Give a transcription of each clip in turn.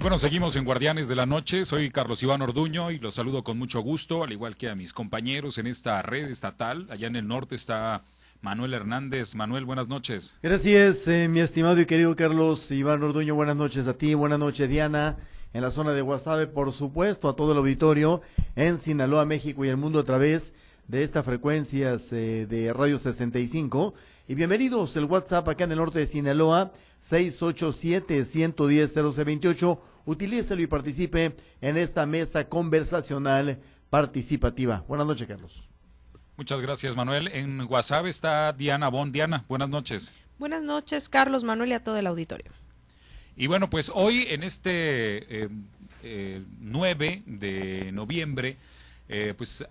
Y bueno, seguimos en Guardianes de la Noche. Soy Carlos Iván Orduño y los saludo con mucho gusto, al igual que a mis compañeros en esta red estatal. Allá en el norte está Manuel Hernández. Manuel, buenas noches. Gracias, eh, mi estimado y querido Carlos Iván Orduño. Buenas noches a ti, buenas noches, Diana. En la zona de Guasave, por supuesto, a todo el auditorio en Sinaloa, México y el mundo a través estas frecuencias eh, de Radio 65. Y bienvenidos el WhatsApp acá en el norte de Sinaloa, 687-110-028. Utilícelo y participe en esta mesa conversacional participativa. Buenas noches, Carlos. Muchas gracias, Manuel. En WhatsApp está Diana Bon. Diana, buenas noches. Buenas noches, Carlos, Manuel y a todo el auditorio. Y bueno, pues hoy en este eh, eh, 9 de noviembre, eh, pues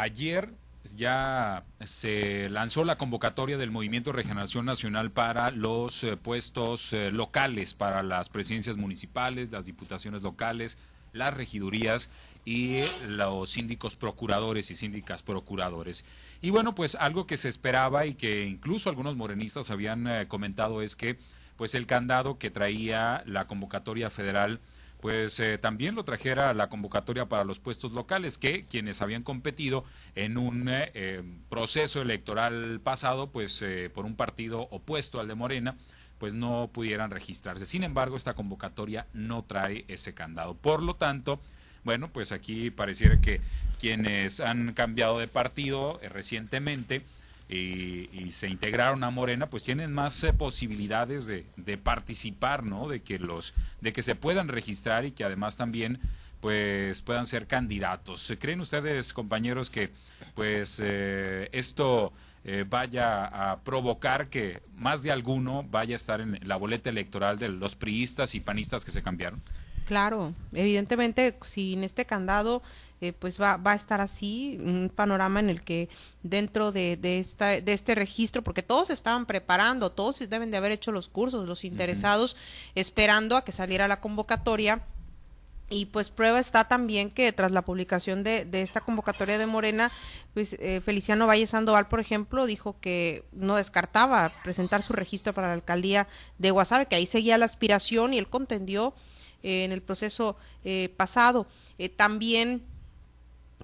ayer ya se lanzó la convocatoria del Movimiento Regeneración Nacional para los eh, puestos eh, locales, para las presidencias municipales, las diputaciones locales, las regidurías y los síndicos procuradores y síndicas procuradores. Y bueno, pues algo que se esperaba y que incluso algunos morenistas habían eh, comentado es que pues el candado que traía la convocatoria federal pues eh, también lo trajera la convocatoria para los puestos locales, que quienes habían competido en un eh, eh, proceso electoral pasado, pues por un partido opuesto al de Morena, pues no pudieran registrarse. Sin embargo, esta convocatoria no trae ese candado. Por lo tanto, bueno, pues aquí pareciera que quienes han cambiado de partido recientemente, y, se integraron a Morena, pues tienen más eh, posibilidades de, participar, ¿no? De que los, de que se puedan registrar y que además también pues puedan ser candidatos. ¿Creen ustedes, compañeros, que pues eh, esto eh, vaya a provocar que más de alguno vaya a estar en la boleta electoral de los priistas y panistas que se cambiaron? Claro, evidentemente sin este candado eh, pues va, va, a estar así, un panorama en el que dentro de, de, esta, de este registro, porque todos estaban preparando, todos deben de haber hecho los cursos, los interesados, esperando a que saliera la convocatoria. Y pues prueba está también que tras la publicación de, de esta convocatoria de Morena, pues eh, Feliciano Valle Sandoval, por ejemplo, dijo que no descartaba presentar su registro para la alcaldía de Guasave, que ahí seguía la aspiración y él contendió en el proceso pasado. también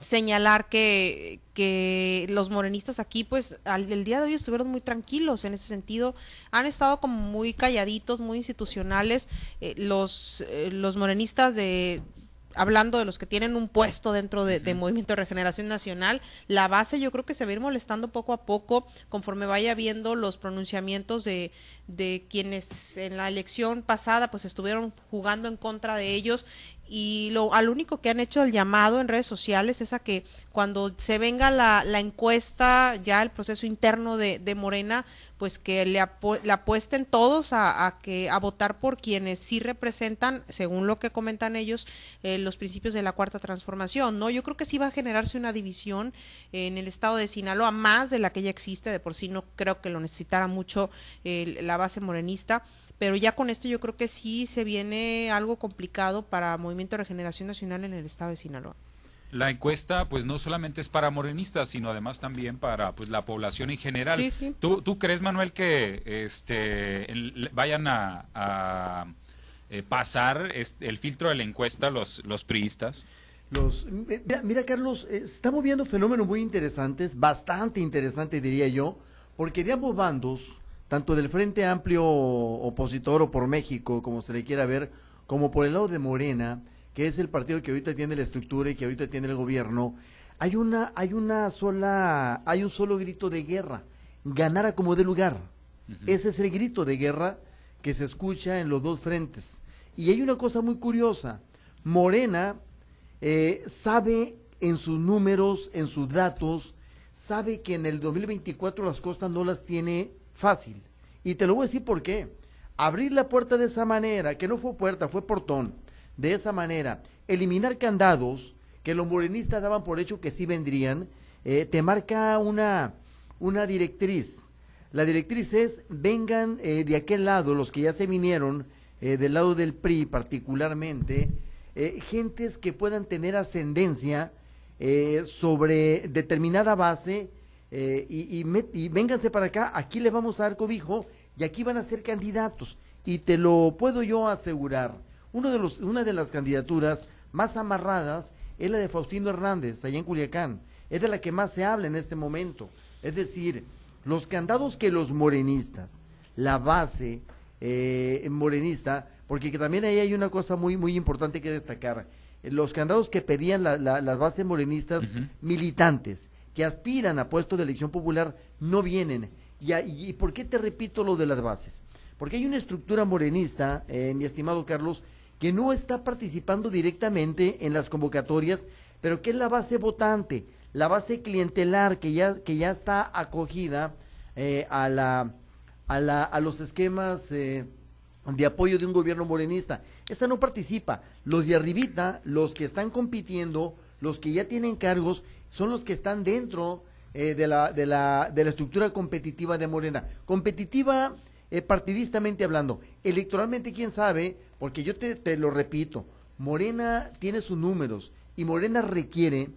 señalar que, que los morenistas aquí, pues, al, el día de hoy estuvieron muy tranquilos en ese sentido. Han estado como muy calladitos, muy institucionales. Eh, los, eh, los morenistas de, hablando de los que tienen un puesto dentro de, Movimiento de Regeneración Nacional, la base yo creo que se va a ir molestando poco a poco conforme vaya viendo los pronunciamientos de, de quienes en la elección pasada pues estuvieron jugando en contra de ellos y lo al único que han hecho el llamado en redes sociales es a que cuando se venga la, la encuesta ya el proceso interno de, de Morena pues que le, apuesten todos a, que a votar por quienes sí representan, según lo que comentan ellos, eh, los principios de la cuarta transformación. No, yo creo que sí va a generarse una división en el estado de Sinaloa más de la que ya existe. De por sí no creo que lo necesitara mucho la base morenista, pero ya con esto yo creo que sí se viene algo complicado para Movimiento de Regeneración Nacional en el estado de Sinaloa la encuesta pues no solamente es para morenistas, sino además también para pues la población en general. ¿Tú, ¿Tú, crees, Manuel, que este vayan a, eh, pasar este, el filtro de la encuesta los, los priistas? Los, mira, Carlos, eh, estamos viendo fenómenos muy interesantes, bastante interesantes diría yo, porque de ambos bandos, tanto del Frente Amplio opositor o por México, como se le quiera ver, como por el lado de Morena, que es el partido que ahorita tiene la estructura y que ahorita tiene el gobierno, hay una, hay una sola, hay un solo grito de guerra, ganar a como de lugar. Ese es el grito de guerra que se escucha en los dos frentes. Y hay una cosa muy curiosa, Morena eh, sabe en sus números, en sus datos, sabe que en el 2024 las cosas no las tiene fácil. Y te lo voy a decir por qué. Abrir la puerta de esa manera, que no fue puerta, fue portón de esa manera, eliminar candados que los morenistas daban por hecho que sí vendrían, eh, te marca una, una directriz. La directriz es, vengan eh, de aquel lado, los que ya se vinieron, eh, del lado del PRI particularmente, gentes que puedan tener ascendencia sobre determinada base y, y, y vénganse para acá, aquí les vamos a dar cobijo y aquí van a ser candidatos. Y te lo puedo yo asegurar Uno de los, una de las candidaturas más amarradas es la de Faustino Hernández, allá en Culiacán. Es de la que más se habla en este momento. Es decir, los candados que los morenistas, la base eh, morenista, porque también ahí hay una cosa muy, muy importante que destacar. Los candados que pedían las bases morenistas militantes, que aspiran a puestos de elección popular, no vienen. Y, y, por qué te repito lo de las bases? Porque hay una estructura morenista, eh, mi estimado Carlos, que no está participando directamente en las convocatorias, pero que es la base votante, la base clientelar que ya, que ya está acogida eh, a, la, a, la, a los esquemas eh, de apoyo de un gobierno morenista. Esa no participa. Los de arribita, los que están compitiendo, los que ya tienen cargos, son los que están dentro eh, de, la, de, la, de la estructura competitiva de Morena. Competitiva partidistamente hablando. Electoralmente, quién sabe, porque yo te, lo repito, Morena tiene sus números y Morena requiere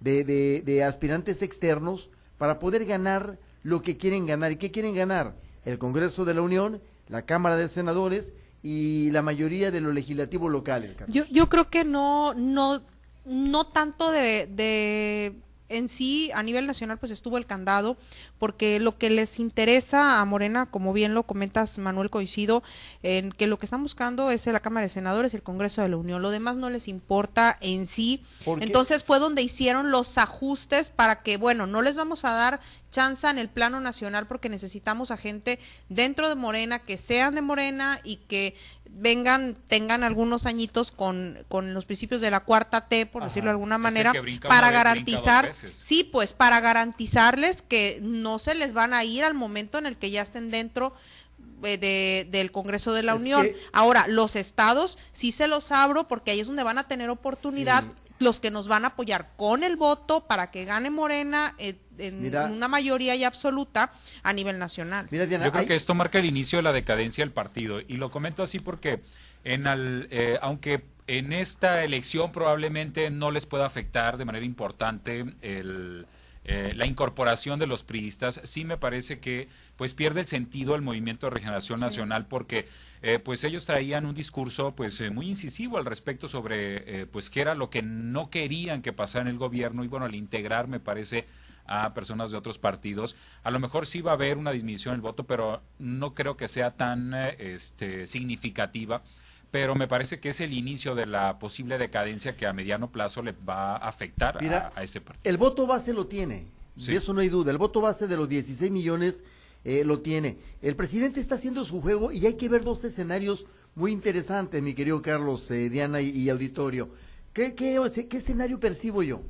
de, de, aspirantes externos para poder ganar lo que quieren ganar. ¿Y qué quieren ganar? El Congreso de la Unión, la Cámara de Senadores y la mayoría de los legislativos locales. Yo, yo creo que no, no, no tanto de, de en sí, a nivel nacional, pues estuvo el candado, porque lo que les interesa a Morena, como bien lo comentas Manuel Coincido, en que lo que están buscando es la Cámara de Senadores, el Congreso de la Unión, lo demás no les importa en sí. Entonces fue donde hicieron los ajustes para que, bueno, no les vamos a dar chance en el plano nacional porque necesitamos a gente dentro de Morena, que sean de Morena y que vengan, tengan algunos añitos con, con los principios de la cuarta T, por decirlo de alguna manera, para garantizar, sí, pues para garantizarles que no se les van a ir al momento en el que ya estén dentro eh, de, del Congreso de la Unión. Ahora, los estados sí se los abro porque ahí es donde van a tener oportunidad los que nos van a apoyar con el voto para que gane Morena eh, en una mayoría y absoluta a nivel nacional. Yo creo que esto marca el inicio de la decadencia del partido y lo comento así porque en al, eh, aunque en esta elección probablemente no les pueda afectar de manera importante el eh, la incorporación de los priistas, sí me parece que pues pierde el sentido el movimiento de regeneración nacional porque eh, pues ellos traían un discurso pues eh, muy incisivo al respecto sobre pues qué era lo que no querían que pasara en el gobierno y bueno al integrar me parece a personas de otros partidos. A lo mejor sí va a haber una disminución en el voto, pero no creo que sea tan este, significativa pero me parece que es el inicio de la posible decadencia que a mediano plazo le va a afectar a, ese partido. El voto base lo tiene, de eso no hay duda. El voto base de los 16 millones eh, lo tiene. El presidente está haciendo su juego y hay que ver dos escenarios muy interesantes, mi querido Carlos, eh, Diana y, auditorio. ¿Qué, qué, ¿Qué escenario percibo yo?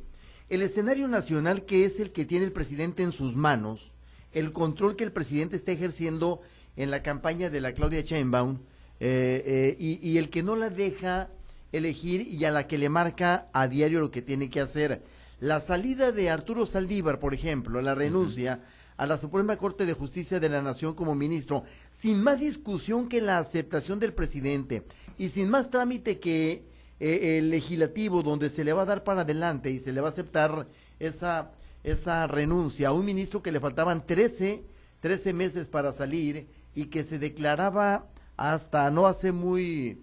El escenario nacional que es el que tiene el presidente en sus manos, el control que el presidente está ejerciendo en la campaña de la Claudia Sheinbaum, eh, eh, y, el que no la deja elegir y a la que le marca a diario lo que tiene que hacer. La salida de Arturo Saldívar, por ejemplo, la renuncia a la Suprema Corte de Justicia de la Nación como ministro, sin más discusión que la aceptación del presidente y sin más trámite que eh, el legislativo donde se le va a dar para adelante y se le va a aceptar esa, esa renuncia a un ministro que le faltaban 13, 13 meses para salir y que se declaraba hasta no hace muy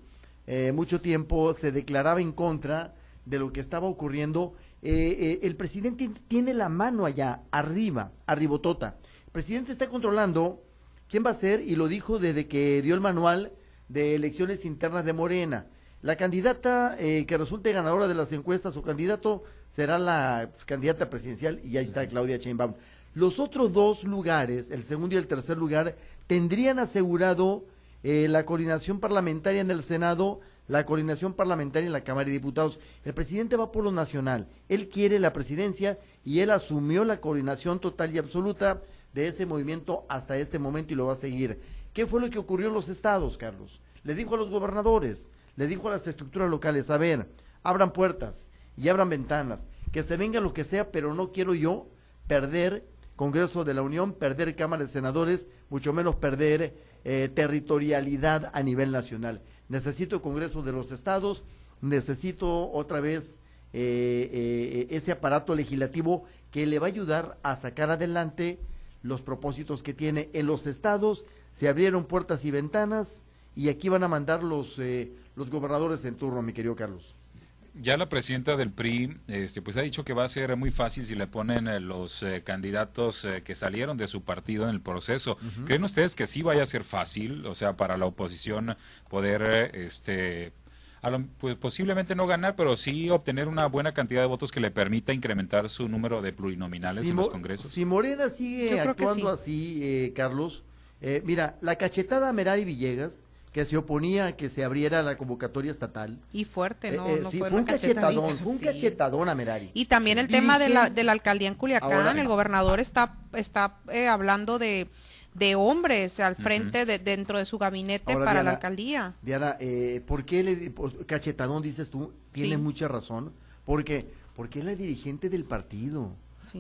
eh, mucho tiempo se declaraba en contra de lo que estaba ocurriendo. Eh, eh, el presidente tiene la mano allá, arriba, arribotota. El presidente está controlando quién va a ser y lo dijo desde que dio el manual de elecciones internas de Morena. La candidata que resulte ganadora de las encuestas o candidato será la pues, candidata presidencial y ahí está Claudia Sheinbaum. Los otros dos lugares, el segundo y el tercer lugar, tendrían asegurado eh, la coordinación parlamentaria en el Senado, la coordinación parlamentaria en la Cámara de Diputados. El presidente va por lo nacional, él quiere la presidencia y él asumió la coordinación total y absoluta de ese movimiento hasta este momento y lo va a seguir. ¿Qué fue lo que ocurrió en los estados, Carlos? Le dijo a los gobernadores, le dijo a las estructuras locales, a ver, abran puertas y abran ventanas, que se venga lo que sea, pero no quiero yo perder Congreso de la Unión, perder Cámara de Senadores, mucho menos perder eh, territorialidad a nivel nacional. Necesito Congreso de los Estados, necesito otra vez eh, eh, ese aparato legislativo que le va a ayudar a sacar adelante los propósitos que tiene. En los estados se abrieron puertas y ventanas y aquí van a mandar los, los gobernadores en turno, mi querido Carlos. Ya la presidenta del PRI este, pues ha dicho que va a ser muy fácil si le ponen eh, los eh, candidatos eh, que salieron de su partido en el proceso. ¿Creen ustedes que sí vaya a ser fácil, o sea, para la oposición poder, este, pues, posiblemente no ganar, pero sí obtener una buena cantidad de votos que le permita incrementar su número de plurinominales en los congresos? Si Morena sigue actuando así, Carlos, mira, la cachetada a Merari Villegas que se oponía a que se abriera la convocatoria estatal. Y fuerte, ¿no? Eh, eh, sí, fue, un cachetadón, fue un cachetadón a Merari. Y también el tema de la, de la alcaldía en Culiacán, el gobernador está, está eh, hablando de, de hombres al frente de, dentro de su gabinete para la alcaldía. Diana, eh, ¿por qué le, cachetadón dices tú? Tienes mucha razón. ¿Por qué? Porque es la dirigente del partido.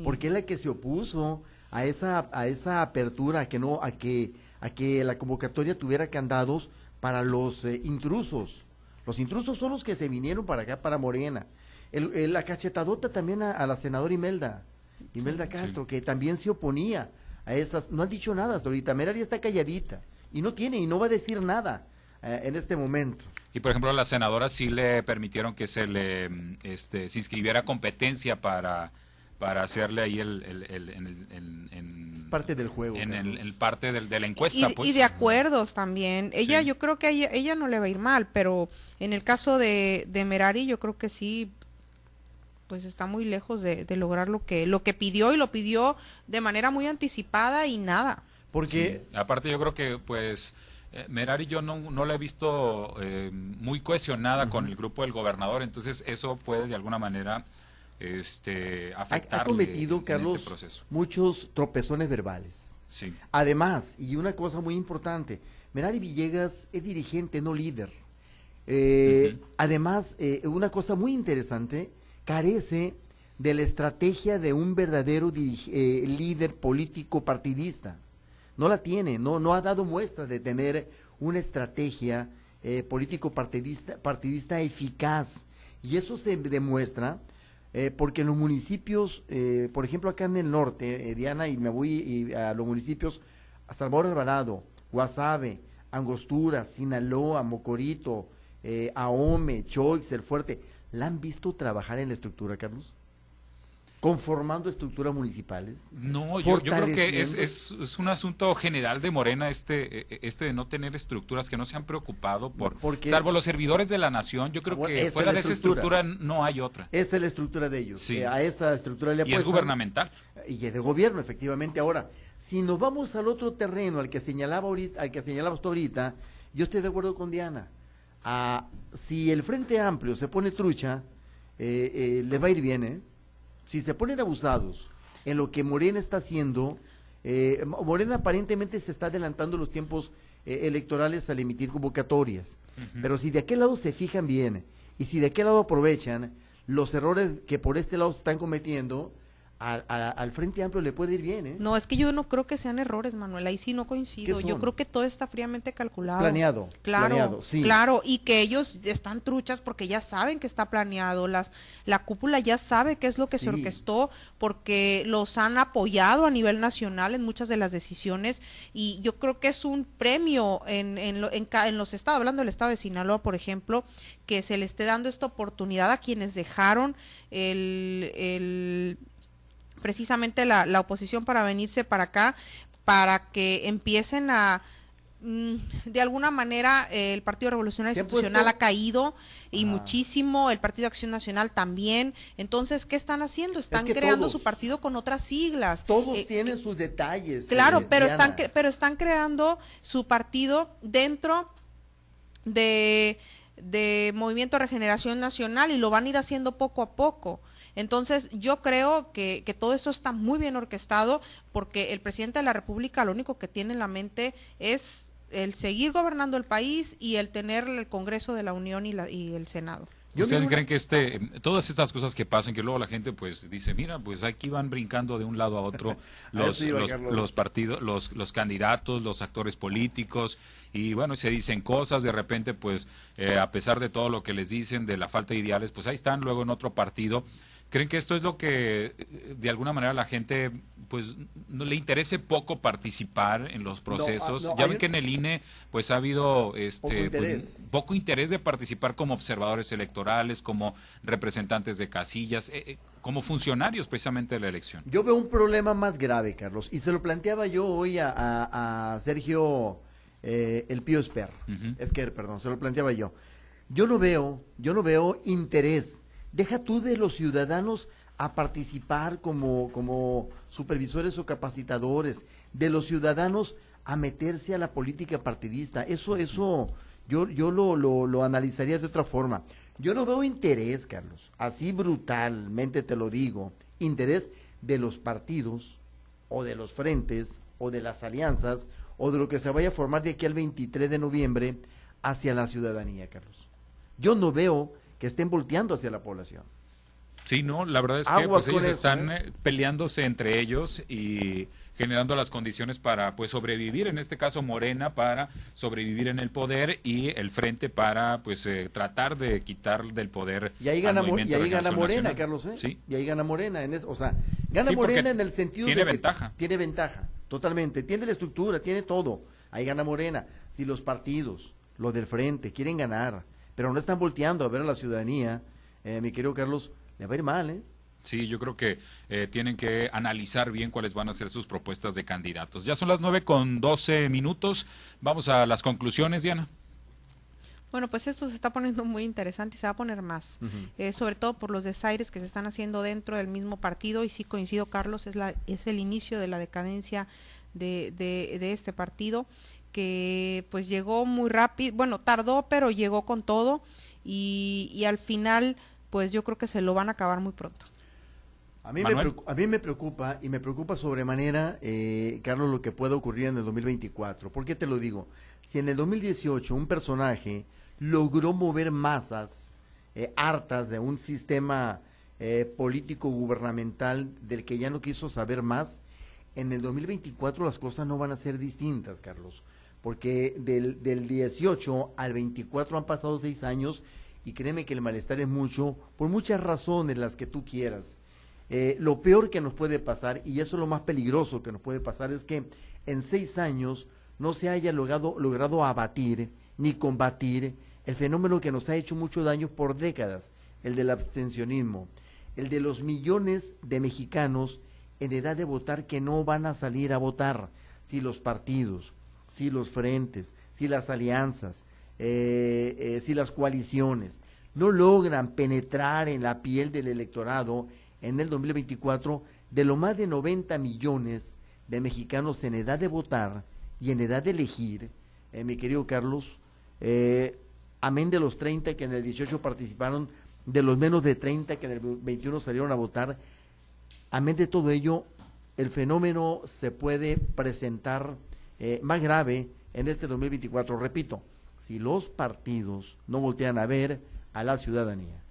Porque es la que se opuso a esa, a esa apertura, que no, a que, a que la convocatoria tuviera candados para los eh, intrusos. Los intrusos son los que se vinieron para acá, para Morena. El, la cachetadota también a, la senadora Imelda, Imelda Castro, que también se oponía a esas. No ha dicho nada hasta ahorita. Merari está calladita y no tiene y no va a decir nada eh, en este momento. Y por ejemplo, a la senadora sí le permitieron que se le mm, este, se inscribiera competencia para para hacerle ahí el, parte del juego en el, parte del, de la encuesta y, pues. y de acuerdos también. Ella yo creo que ella, ella, no le va a ir mal pero en el caso de, de Merari yo creo que sí pues está muy lejos de, lograr lo que lo que pidió y lo pidió de manera muy anticipada y nada. Porque aparte yo creo que pues eh, Merari yo no, no la he visto eh, muy cohesionada con el grupo del gobernador entonces eso puede de alguna manera este, afectarle ha, cometido, este Carlos, muchos tropezones verbales. Sí. Además, y una cosa muy importante, Merari Villegas es dirigente, no líder. Eh, además, eh, una cosa muy interesante, carece de la estrategia de un verdadero eh, líder político partidista. No la tiene, no, no ha dado muestra de tener una estrategia político partidista, partidista eficaz. Y eso se demuestra eh, porque en los municipios, eh, por ejemplo acá en el norte, eh, Diana, y me voy a los municipios, a Salvador Alvarado, Guasave, Angostura, Sinaloa, Mocorito, Ahome, Choix, El Fuerte, ¿la han visto trabajar en la estructura, Carlos? Conformando estructuras municipales. No, yo, creo que es, es, un asunto general de Morena este, e, e, este de no tener estructuras que no se han preocupado por, salvo los servidores de la nación, yo creo que fuera de esa estructura no hay otra. Esa es la estructura de ellos. Sí. Eh, a esa estructura le Y es gubernamental. Y es de gobierno, efectivamente. Ahora, si nos vamos al otro terreno, al que señalaba ahorita, al que señalabas tú ahorita, yo estoy de acuerdo con Diana. Ah, si el Frente Amplio se pone trucha, eh, eh, le va a ir bien, ¿eh? Si se ponen abusados en lo que Morena está haciendo, eh, Morena aparentemente se está adelantando los tiempos eh, electorales al emitir convocatorias, pero si de aquel lado se fijan bien y si de aquel lado aprovechan los errores que por este lado se están cometiendo, al Frente Amplio le puede ir bien, ¿eh? No, es que yo no creo que sean errores, Manuel, ahí sí no coincido. Yo creo que todo está fríamente calculado. Planeado. Claro, claro, y que ellos están truchas porque ya saben que está planeado, las la cúpula ya sabe qué es lo que se orquestó porque los han apoyado a nivel nacional en muchas de las decisiones y yo creo que es un premio en, en, en, en los estados, hablando del estado de Sinaloa, por ejemplo, que se le esté dando esta oportunidad a quienes dejaron el, el precisamente la, la oposición para venirse para acá, para que empiecen a mm, de alguna manera el Partido Revolucionario Institucional ha caído y muchísimo, el Partido Acción Nacional también. Entonces, ¿qué están haciendo? Están creando su partido con otras siglas. Todos eh, tienen sus detalles. Claro, eh, pero están pero están creando su partido dentro de de Movimiento Regeneración Nacional y lo van a ir haciendo poco a poco. Entonces, yo creo que, que todo eso está muy bien orquestado porque el presidente de la República lo único que tiene en la mente es el seguir gobernando el país y el tener el Congreso de la Unión y, la, y el Senado. ¿Ustedes creen que este, todas estas cosas que pasan, que luego la gente pues dice, mira, pues aquí van brincando de un lado a otro los, los, partidos, los, los candidatos, los actores políticos, y bueno, se dicen cosas, de repente pues eh, a pesar de todo lo que les dicen, de la falta de ideales, pues ahí están luego en otro partido ¿Creen que esto es lo que eh, de alguna manera la gente pues no le interese poco participar en los procesos? No, ah, no, ya ven que en el INE pues ha habido este Poco pues, interés. poco interés de participar como observadores electorales, como representantes de casillas, eh, eh, como funcionarios precisamente de la elección. Yo veo un problema más grave, Carlos, y se lo planteaba yo hoy a, a- a Sergio eh, El Pío Esper, Ujú. Esquer, perdón, se lo planteaba yo. Yo no veo, yo no veo interés. Deja tú de los ciudadanos a participar como, como supervisores o capacitadores, de los ciudadanos a meterse a la política partidista. Eso, eso, yo, yo lo, lo, lo analizaría de otra forma. Yo no veo interés, Carlos, así brutalmente te lo digo, interés de los partidos o de los frentes o de las alianzas o de lo que se vaya a formar de aquí al 23 de noviembre hacia la ciudadanía, Carlos. Yo no veo que estén volteando hacia la población. Sí, no, la verdad es que pues, ellos eso, están ¿eh? eh, peleándose entre ellos y generando las condiciones para pues sobrevivir, en este caso Morena para sobrevivir en el poder y el Frente para pues eh, tratar de quitar del poder Y ahí gana, y ahí Morena, Nacional. Carlos. ¿eh? Sí. Y ahí gana Morena. En eso, o sea, gana Sí, Morena en el sentido tiene de que ventaja. tiene ventaja, totalmente. Tiene la estructura, tiene todo. Ahí gana Morena. Si los partidos, los del frente, quieren ganar, pero no están volteando a ver a la ciudadanía, eh, mi querido Carlos, le va a ir mal, ¿eh? Sí, yo creo que eh, tienen que analizar bien cuáles van a ser sus propuestas de candidatos. Ya son las nueve con 12 minutos. Vamos a las conclusiones, Diana. Bueno, pues esto se está poniendo muy interesante y se va a poner más, eh, sobre todo por los desaires que se están haciendo dentro del mismo partido y sí coincido, Carlos, es, la, es el inicio de la decadencia de, de, de este partido que pues llegó muy rápido, bueno, tardó, pero llegó con todo y, y al final pues yo creo que se lo van a acabar muy pronto. A mí, me Manuel. preocu- a mí me preocupa y me preocupa sobremanera, eh, Carlos, lo que pueda ocurrir en el 2024. ¿Por qué te lo digo? Si en el 2018 un personaje logró mover masas eh, hartas de un sistema eh, político gubernamental del que ya no quiso saber más, en el 2024 las cosas no van a ser distintas, Carlos. Porque del, del 18 al 24 han pasado seis años y créeme que el malestar es mucho, por muchas razones las que tú quieras. Eh, lo peor que nos puede pasar, y eso es lo más peligroso que nos puede pasar, es que en seis años no se haya logrado, logrado abatir ni combatir el fenómeno que nos ha hecho mucho daño por décadas, el del abstencionismo, el de los millones de mexicanos en edad de votar que no van a salir a votar si los partidos, si los frentes, si las alianzas, eh, eh, si las coaliciones. No logran penetrar en la piel del electorado en el 2024 de lo más de 90 millones de mexicanos en edad de votar y en edad de elegir, eh, mi querido Carlos, amén de los 30 que en el 18 participaron, de los menos de 30 que en el 21 salieron a votar, amén de todo ello, el fenómeno se puede presentar eh, más grave en este 2024. Repito, si los partidos no voltean a ver a la ciudadanía.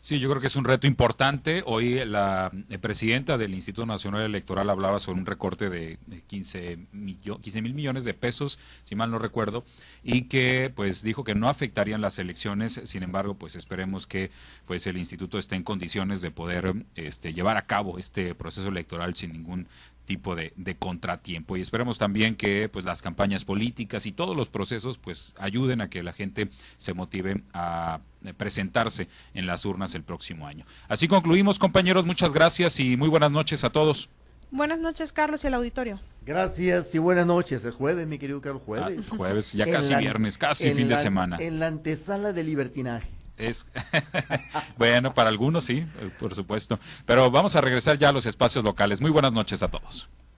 Sí, yo creo que es un reto importante. Hoy la eh, presidenta del Instituto Nacional Electoral hablaba sobre un recorte de de 15 millo- 15 mil millones de pesos, si mal no recuerdo, y que pues dijo que no afectarían las elecciones. Sin embargo, pues esperemos que pues el instituto esté en condiciones de poder este, llevar a cabo este proceso electoral sin ningún tipo de, de contratiempo y esperemos también que pues las campañas políticas y todos los procesos pues ayuden a que la gente se motive a eh, presentarse en las urnas el próximo año. Así concluimos compañeros, muchas gracias y muy buenas noches a todos. Buenas noches, Carlos y el auditorio. Gracias y buenas noches. El jueves, mi querido Carlos, Ah, jueves. jueves, ya casi la- viernes, casi fin de semana. En la antesala del libertinaje. Es bueno, para algunos sí, eh, por supuesto. Pero vamos a regresar ya a los espacios locales. Muy buenas noches a todos.